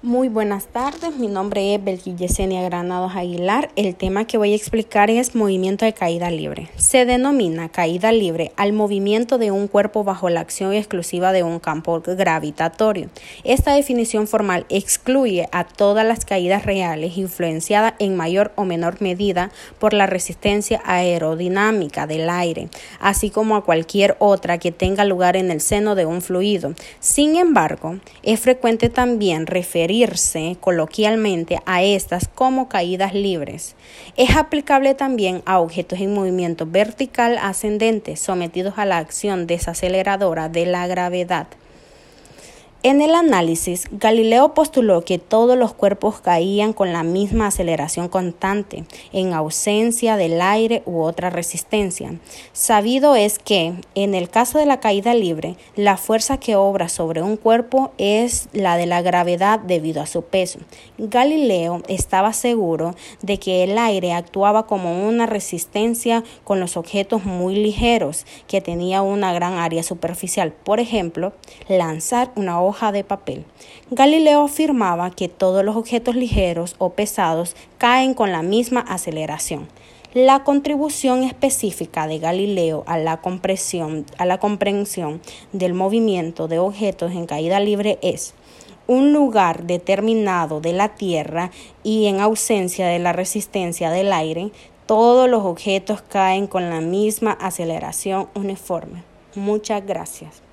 Muy buenas tardes, mi nombre es Belki Yesenia Granados Aguilar. El tema que voy a explicar es movimiento de caída libre. Se denomina caída libre al movimiento de un cuerpo bajo la acción exclusiva de un campo gravitatorio. Esta definición formal excluye a todas las caídas reales influenciadas en mayor o menor medida por la resistencia aerodinámica del aire, así como a cualquier otra que tenga lugar en el seno de un fluido. Sin embargo, es frecuente también referir coloquialmente a estas como caídas libres. Es aplicable también a objetos en movimiento vertical ascendente sometidos a la acción desaceleradora de la gravedad. En el análisis, Galileo postuló que todos los cuerpos caían con la misma aceleración constante, en ausencia del aire u otra resistencia. Sabido es que, en el caso de la caída libre, la fuerza que obra sobre un cuerpo es la de la gravedad debido a su peso. Galileo estaba seguro de que el aire actuaba como una resistencia con los objetos muy ligeros, que tenía una gran área superficial. Por ejemplo, lanzar una hoja de papel. Galileo afirmaba que todos los objetos ligeros o pesados caen con la misma aceleración. La contribución específica de Galileo a la, a la comprensión del movimiento de objetos en caída libre es un lugar determinado de la Tierra y en ausencia de la resistencia del aire, todos los objetos caen con la misma aceleración uniforme. Muchas gracias.